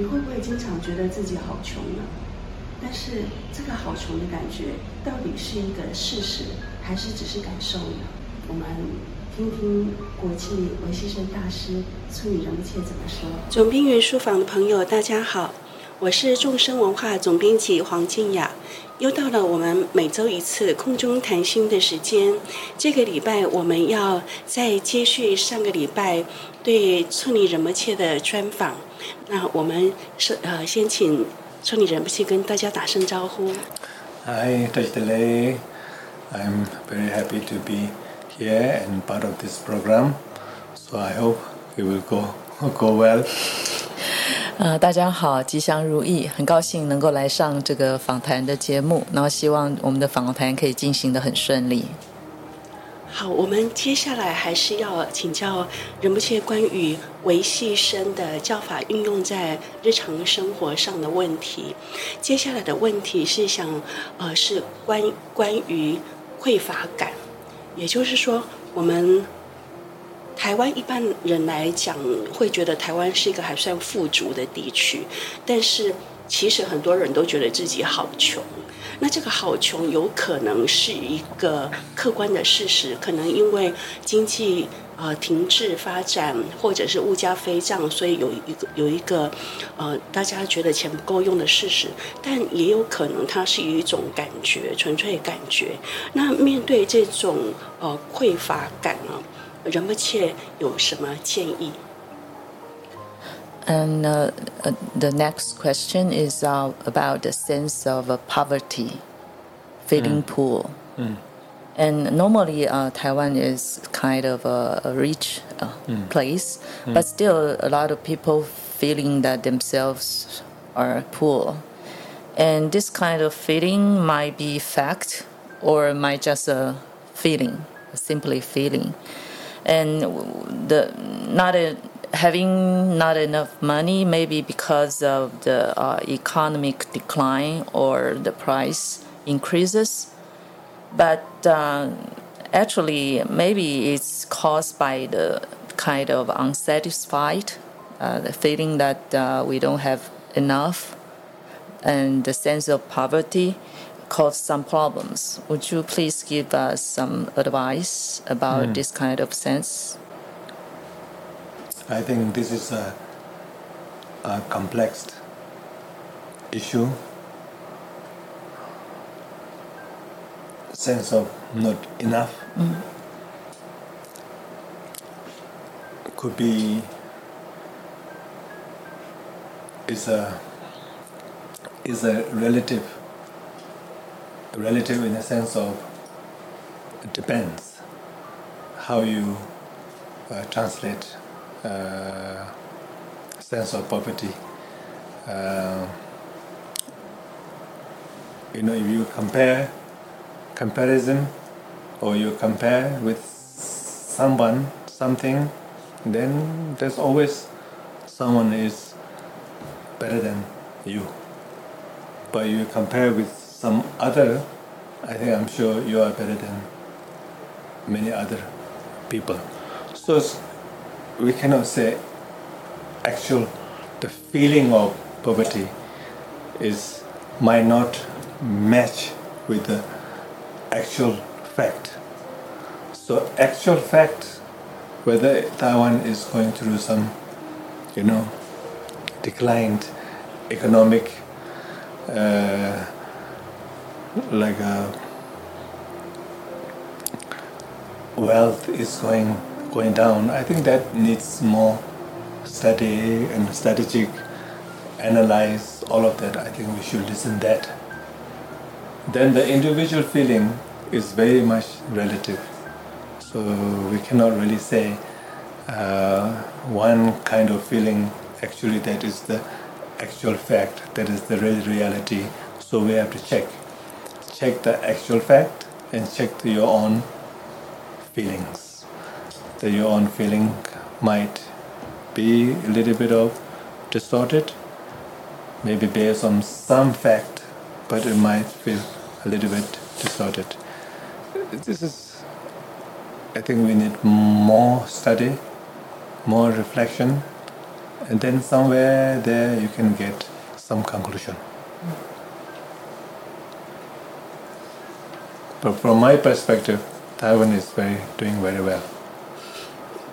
你会不会经常觉得自己好穷呢？但是这个好穷的感觉，到底是一个事实，还是只是感受呢？我们听听国际微牺牲大师村里仁波切怎么说。总兵云书房的朋友，大家好，我是众生文化总编辑黄静雅。又到了我们每周一次空中谈心的时间。这个礼拜我们要再接续上个礼拜对村里仁波切的专访。那我们是呃，先请。村里仁波切跟大家打声招呼。Hi, Tajidele. I'm very happy to be here and part of this program. So I hope it will go go well. 呃，大家好，吉祥如意，很高兴能够来上这个访谈的节目，然后希望我们的访谈可以进行得很顺利。好，我们接下来还是要请教仁波切关于微牺牲的教法运用在日常生活上的问题。接下来的问题是想，呃，是关关于匮乏感，也就是说，我们台湾一般人来讲会觉得台湾是一个还算富足的地区，但是其实很多人都觉得自己好穷。那这个好穷有可能是一个客观的事实，可能因为经济呃停滞发展，或者是物价飞涨，所以有一个有一个呃大家觉得钱不够用的事实，但也有可能它是一种感觉，纯粹感觉。那面对这种呃匮乏感啊，仁波切有什么建议？And uh, uh, the next question is uh, about the sense of uh, poverty, feeling mm. poor. Mm. And normally, uh, Taiwan is kind of a, a rich uh, mm. place, mm. but still, a lot of people feeling that themselves are poor. And this kind of feeling might be fact or might just a feeling, simply feeling. And the not a having not enough money, maybe because of the uh, economic decline or the price increases. But uh, actually, maybe it's caused by the kind of unsatisfied, uh, the feeling that uh, we don't have enough, and the sense of poverty cause some problems. Would you please give us some advice about mm. this kind of sense? I think this is a, a complex issue. Sense of not enough mm. could be is a is a relative relative in the sense of it depends how you uh, translate uh, sense of poverty. Uh, you know, if you compare comparison or you compare with someone, something, then there's always someone is better than you. But you compare with some other, I think I'm sure you are better than many other people. So we cannot say actual the feeling of poverty is might not match with the actual fact. So actual fact whether Taiwan is going through some you know declined economic uh, like a uh, wealth is going going down. I think that needs more study and strategic analyze all of that. I think we should listen that. Then the individual feeling is very much relative. So we cannot really say uh, one kind of feeling actually that is the actual fact, that is the real reality. So we have to check. Check the actual fact and check your own feelings that your own feeling might be a little bit of distorted, maybe based on some fact, but it might feel a little bit distorted. This is, I think we need more study, more reflection, and then somewhere there you can get some conclusion. But from my perspective, Taiwan is very doing very well.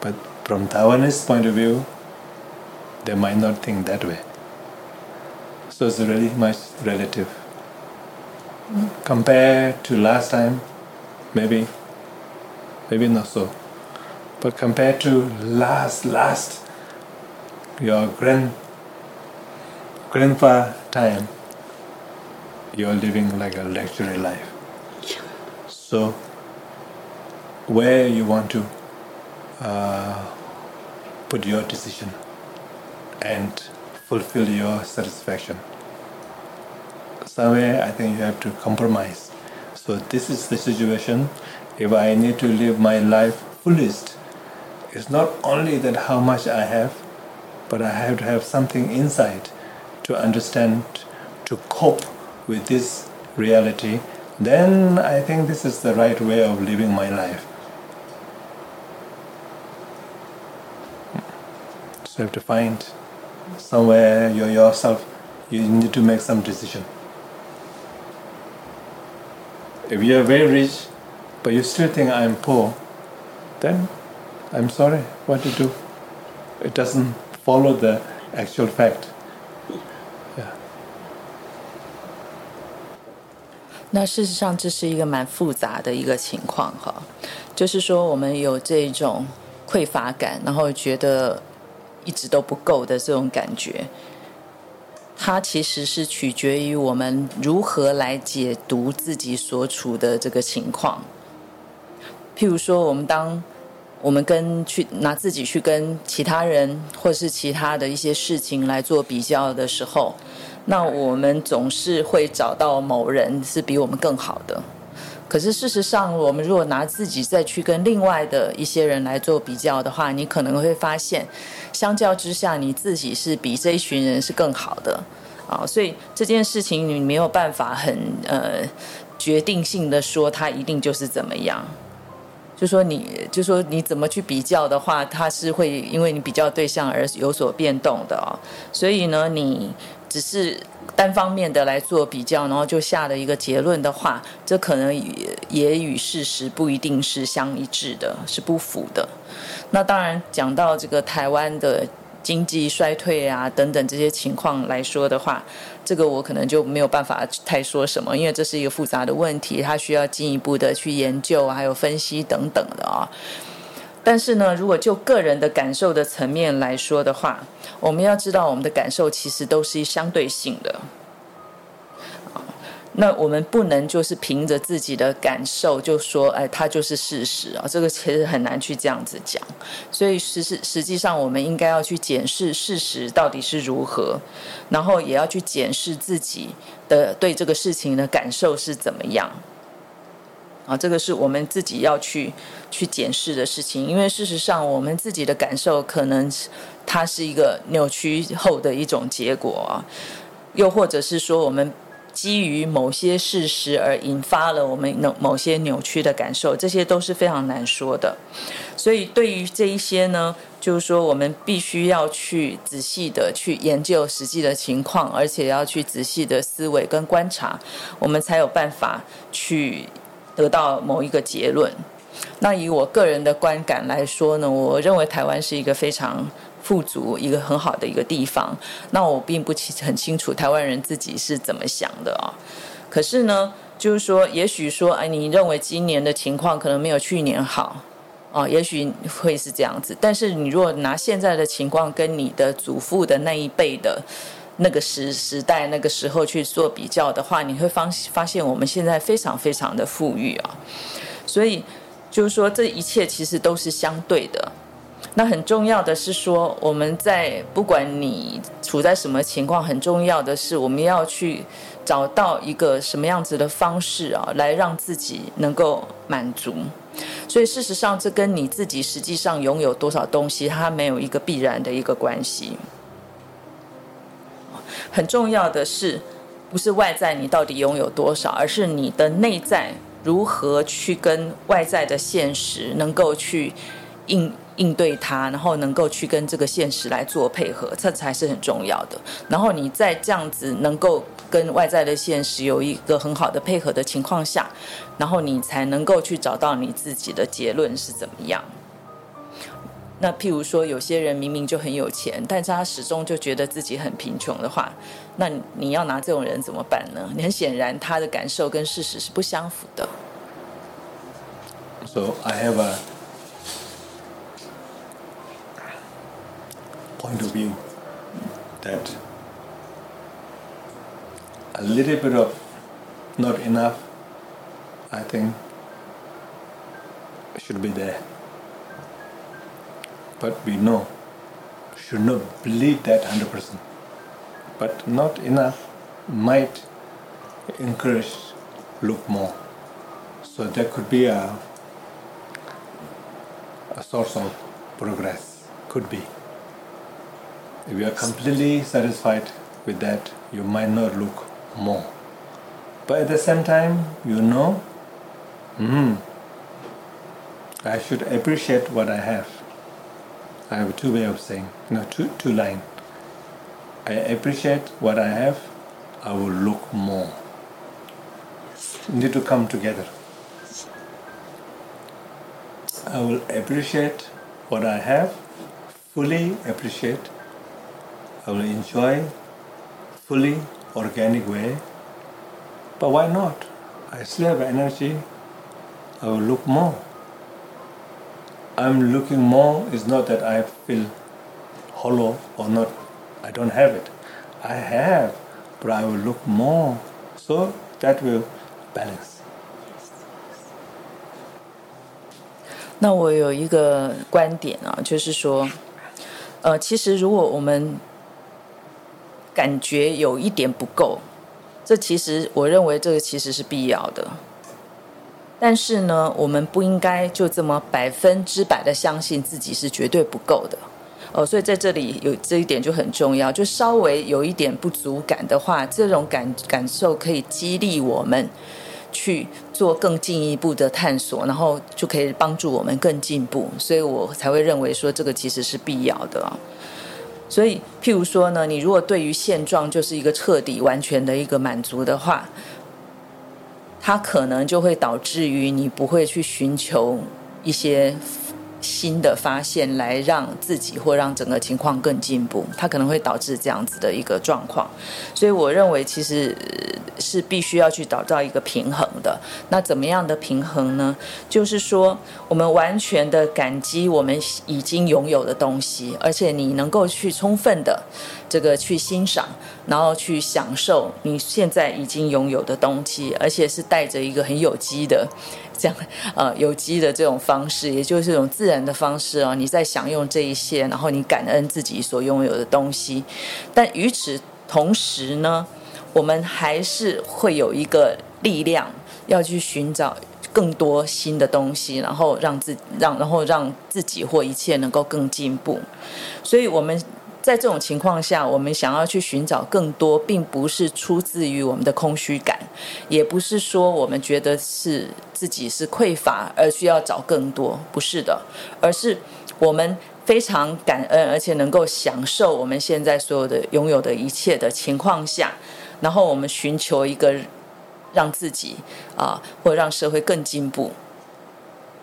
But from Taiwanese point of view, they might not think that way. So it's really much relative. Compared to last time, maybe, maybe not so. But compared to last, last, your grand, grandpa time, you're living like a luxury life. So, where you want to uh, put your decision and fulfill your satisfaction. Somewhere I think you have to compromise. So this is the situation. If I need to live my life fullest, it's not only that how much I have, but I have to have something inside to understand, to cope with this reality. Then I think this is the right way of living my life. So you have to find somewhere you yourself you need to make some decision. If you are very rich, but you still think I'm poor, then I'm sorry. What to do? It doesn't follow the actual fact. 那事实上，这是一个蛮复杂的一个情况哈，就是说我们有这种匮乏感，然后觉得一直都不够的这种感觉，它其实是取决于我们如何来解读自己所处的这个情况。譬如说，我们当我们跟去拿自己去跟其他人或是其他的一些事情来做比较的时候，那我们总是会找到某人是比我们更好的。可是事实上，我们如果拿自己再去跟另外的一些人来做比较的话，你可能会发现，相较之下，你自己是比这一群人是更好的啊。所以这件事情你没有办法很呃决定性的说他一定就是怎么样。就说你就说你怎么去比较的话，它是会因为你比较对象而有所变动的哦。所以呢，你只是。单方面的来做比较，然后就下了一个结论的话，这可能也也与事实不一定是相一致的，是不符的。那当然，讲到这个台湾的经济衰退啊等等这些情况来说的话，这个我可能就没有办法太说什么，因为这是一个复杂的问题，它需要进一步的去研究还有分析等等的啊。但是呢，如果就个人的感受的层面来说的话，我们要知道，我们的感受其实都是相对性的。那我们不能就是凭着自己的感受就说，哎，它就是事实啊，这个其实很难去这样子讲。所以实实实际上，我们应该要去检视事实到底是如何，然后也要去检视自己的对这个事情的感受是怎么样。啊，这个是我们自己要去去检视的事情，因为事实上，我们自己的感受可能它是一个扭曲后的一种结果啊，又或者是说，我们基于某些事实而引发了我们某某些扭曲的感受，这些都是非常难说的。所以，对于这一些呢，就是说，我们必须要去仔细的去研究实际的情况，而且要去仔细的思维跟观察，我们才有办法去。得到某一个结论，那以我个人的观感来说呢，我认为台湾是一个非常富足、一个很好的一个地方。那我并不很清楚台湾人自己是怎么想的啊。可是呢，就是说，也许说，哎，你认为今年的情况可能没有去年好啊，也许会是这样子。但是你如果拿现在的情况跟你的祖父的那一辈的。那个时时代那个时候去做比较的话，你会发发现我们现在非常非常的富裕啊，所以就是说这一切其实都是相对的。那很重要的是说，我们在不管你处在什么情况，很重要的是我们要去找到一个什么样子的方式啊，来让自己能够满足。所以事实上，这跟你自己实际上拥有多少东西，它没有一个必然的一个关系。很重要的是，不是外在你到底拥有多少，而是你的内在如何去跟外在的现实能够去应应对它，然后能够去跟这个现实来做配合，这才是很重要的。然后你在这样子能够跟外在的现实有一个很好的配合的情况下，然后你才能够去找到你自己的结论是怎么样。那譬如说，有些人明明就很有钱，但是他始终就觉得自己很贫穷的话，那你要拿这种人怎么办呢？你很显然，他的感受跟事实是不相符的。So I have a point of view that a little bit of not enough, I think, should be there. But we know, should not believe that 100%. But not enough might encourage look more. So there could be a, a source of progress, could be. If you are completely satisfied with that, you might not look more. But at the same time, you know, hmm, I should appreciate what I have. I have two way of saying, no, two, two line. I appreciate what I have, I will look more. Need to come together. I will appreciate what I have, fully appreciate. I will enjoy fully organic way. But why not? I still have energy. I will look more. I'm looking more is not that I feel hollow or not. I don't have it. I have, but I will look more. So that will balance. 那我有一个观点啊，就是说，呃，其实如果我们感觉有一点不够，这其实我认为这个其实是必要的。 但是呢，我们不应该就这么百分之百的相信自己是绝对不够的，哦，所以在这里有这一点就很重要，就稍微有一点不足感的话，这种感感受可以激励我们去做更进一步的探索，然后就可以帮助我们更进步，所以我才会认为说这个其实是必要的。所以，譬如说呢，你如果对于现状就是一个彻底完全的一个满足的话。它可能就会导致于你不会去寻求一些新的发现来让自己或让整个情况更进步，它可能会导致这样子的一个状况。所以我认为其实是必须要去找到一个平衡的。那怎么样的平衡呢？就是说我们完全的感激我们已经拥有的东西，而且你能够去充分的。这个去欣赏，然后去享受你现在已经拥有的东西，而且是带着一个很有机的这样呃有机的这种 方式，也就是这种自然的方式啊，你在享用这一些，然后你感恩自己所拥有的东西。但与此同时呢，我们还是会有一个力量要去寻找更多新的东西，然后让自让然后让自己或一切能够更进步。所以，我们。在这种情况下，我们想要去寻找更多，并不是出自于我们的空虚感，也不是说我们觉得是自己是匮乏而需要找更多，不是的，而是我们非常感恩，而且能够享受我们现在所有的拥有的一切的情况下，然后我们寻求一个让自己啊，或让社会更进步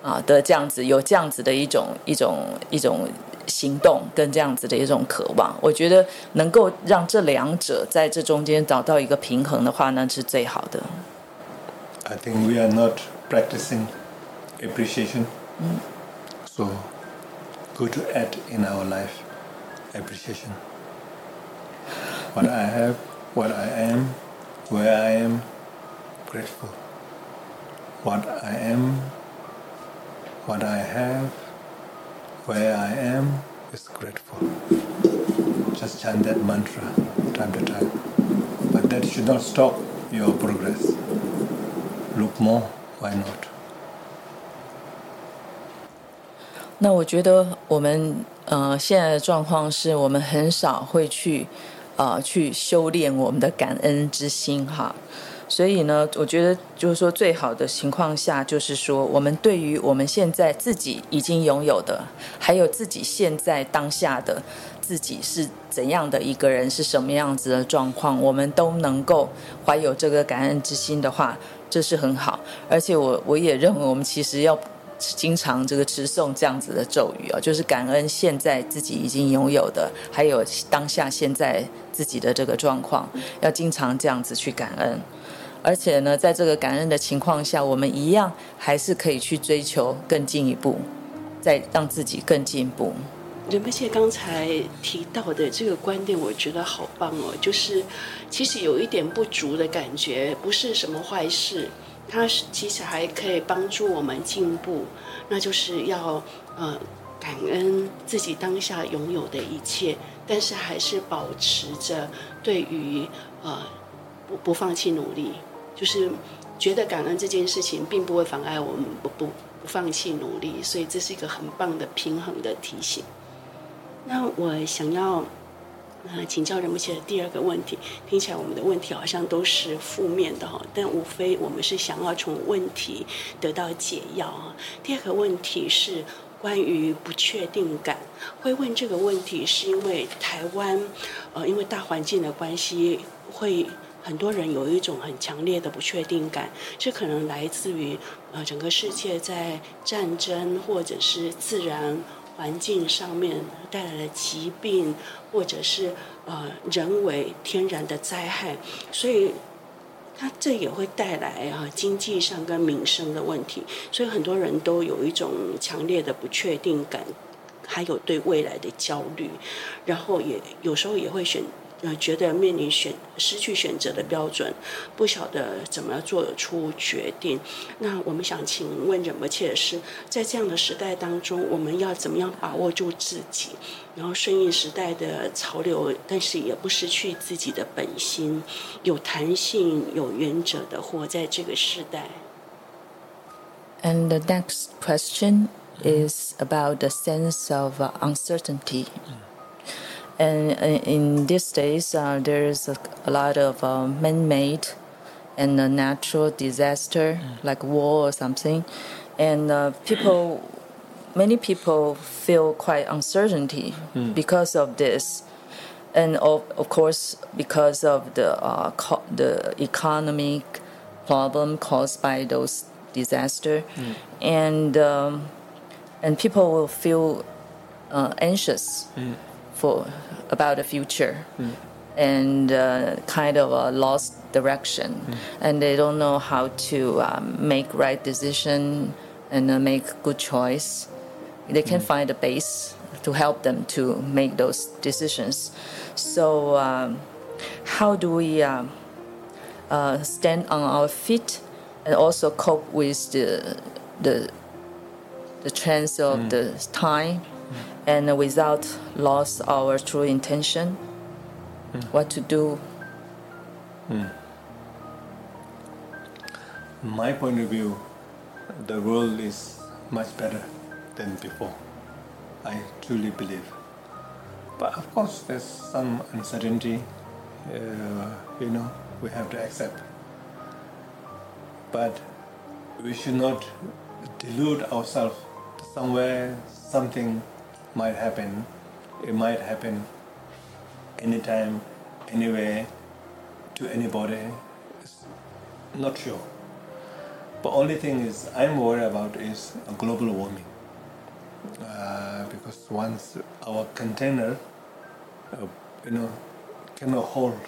啊的这样子，有这样子的一种一种一种。行动跟这样子的一种渴望，我觉得能够让这两者在这中间找到一个平衡的话，那是最好的。I think we are not practicing appreciation, so good to add in our life appreciation. What I have, what I am, where I am, grateful. What I am, what I have. Where I am is grateful. Just chant that mantra time to time. But that should not stop your progress. Look more, why not? 那我觉得我们呃现在的状况是我们很少会去呃去修炼我们的感恩之心哈。所以呢，我觉得就是说，最好的情况下，就是说，我们对于我们现在自己已经拥有的，还有自己现在当下的自己是怎样的一个人，是什么样子的状况，我们都能够怀有这个感恩之心的话，这是很好。而且我我也认为，我们其实要经常这个持诵这样子的咒语啊，就是感恩现在自己已经拥有的，还有当下现在自己的这个状况，要经常这样子去感恩。而且呢，在这个感恩的情况下，我们一样还是可以去追求更进一步，再让自己更进步。仁波切刚才提到的这个观点，我觉得好棒哦。就是其实有一点不足的感觉，不是什么坏事，它其实还可以帮助我们进步。那就是要呃感恩自己当下拥有的一切，但是还是保持着对于呃不不放弃努力。就是觉得感恩这件事情并不会妨碍我们不不不放弃努力，所以这是一个很棒的平衡的提醒。那我想要呃请教仁波切的第二个问题，听起来我们的问题好像都是负面的哈，但无非我们是想要从问题得到解药啊。第二个问题是关于不确定感，会问这个问题是因为台湾呃因为大环境的关系会。很多人有一种很强烈的不确定感，这可能来自于呃整个世界在战争或者是自然环境上面带来的疾病，或者是呃人为天然的灾害，所以它这也会带来啊经济上跟民生的问题，所以很多人都有一种强烈的不确定感，还有对未来的焦虑，然后也有时候也会选。呃，觉得面临选失去选择的标准，不晓得怎么做出决定。那我们想请问仁波切的是，在这样的时代当中，我们要怎么样把握住自己，然后顺应时代的潮流，但是也不失去自己的本心，有弹性、有原则的活在这个时代。And the next question is about the sense of uncertainty. And in these days, uh, there's a, a, lot of uh, man-made and a natural disaster mm. like war or something, and uh, people, many people feel quite uncertainty mm. because of this, and of, of course because of the uh, the economic problem caused by those disaster, mm. and um, and people will feel uh, anxious mm. For about the future mm. and uh, kind of a lost direction mm. and they don't know how to um, make right decision and uh, make good choice they can mm. find a base to help them to make those decisions so um, how do we um, uh, stand on our feet and also cope with the the the trends of mm. the time and without loss our true intention, mm. what to do. Mm. My point of view, the world is much better than before. I truly believe. But of course, there's some uncertainty, uh, you know, we have to accept. But we should not delude ourselves somewhere, something might happen. It might happen anytime, anywhere, to anybody. It's not sure. But only thing is I'm worried about is global warming. Uh, because once our container, uh, you know, cannot hold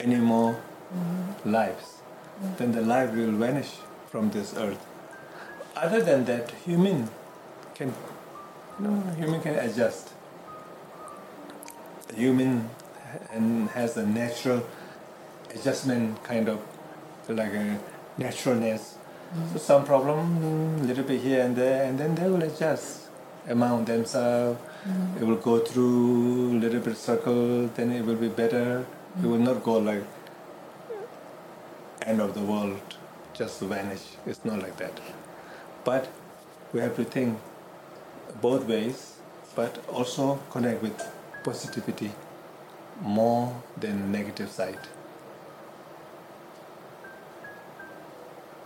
any more mm-hmm. lives, mm-hmm. then the life will vanish from this earth. Other than that, human can no, human can adjust. Human and has a natural adjustment kind of like a naturalness. Mm-hmm. So some problem, a little bit here and there, and then they will adjust among themselves. Mm-hmm. It will go through a little bit circle, then it will be better. Mm-hmm. It will not go like end of the world, just vanish. It's not like that. But we have to think both ways, but also connect with positivity more than negative side.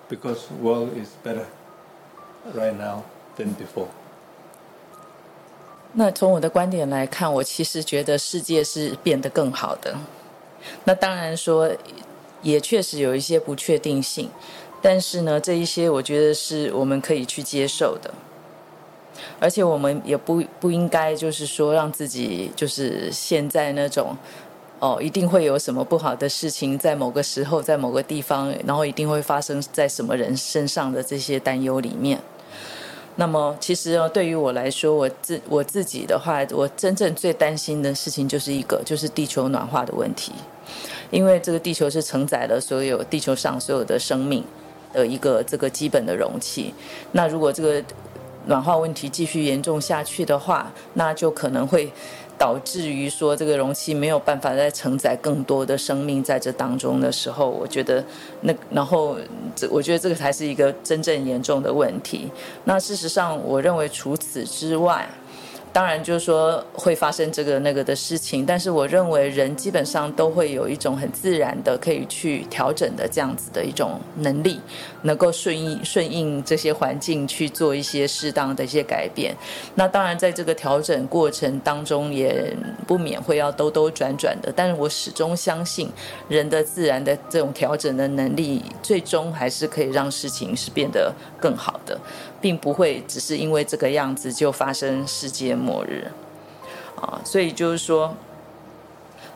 because world is better right now than before. 那从我的观点来看，我其实觉得世界是变得更好的。那当然说，也确实有一些不确定性，但是呢，这一些我觉得是我们可以去接受的。 而且我们也不不应该就是说让自己就是现在那种哦，一定会有什么不好的事情在某个时候在某个地方，然后一定会发生在什么人身上的这些担忧里面。那么，其实呢，对于我来说，我自我自己的话，我真正最担心的事情就是一个，就是地球暖化的问题。因为这个地球是承载了所有地球上所有的生命的一个这个基本的容器。那如果这个暖化问题继续严重下去的话，那就可能会。导致于说这个容器没有办法再承载更多的生命在这当中的时候，我觉得那然后这我觉得这个才是一个真正严重的问题。那事实上，我认为除此之外。当然，就是说会发生这个那个的事情，但是我认为人基本上都会有一种很自然的可以去调整的这样子的一种能力，能够顺应顺应这些环境去做一些适当的一些改变。那当然，在这个调整过程当中，也不免会要兜兜转转的。但是我始终相信，人的自然的这种调整的能力，最终还是可以让事情是变得更好并不会只是因为这个样子就发生世界末日，啊，所以就是说，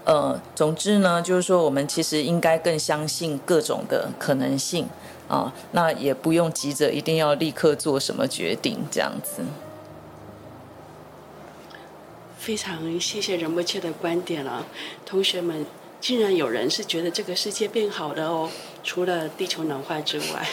呃，总之呢，就是说，我们其实应该更相信各种的可能性，啊，那也不用急着一定要立刻做什么决定，这样子。非常谢谢仁波切的观点了，啊，同学们，竟然有人是觉得这个世界变好了哦，除了地球暖化之外。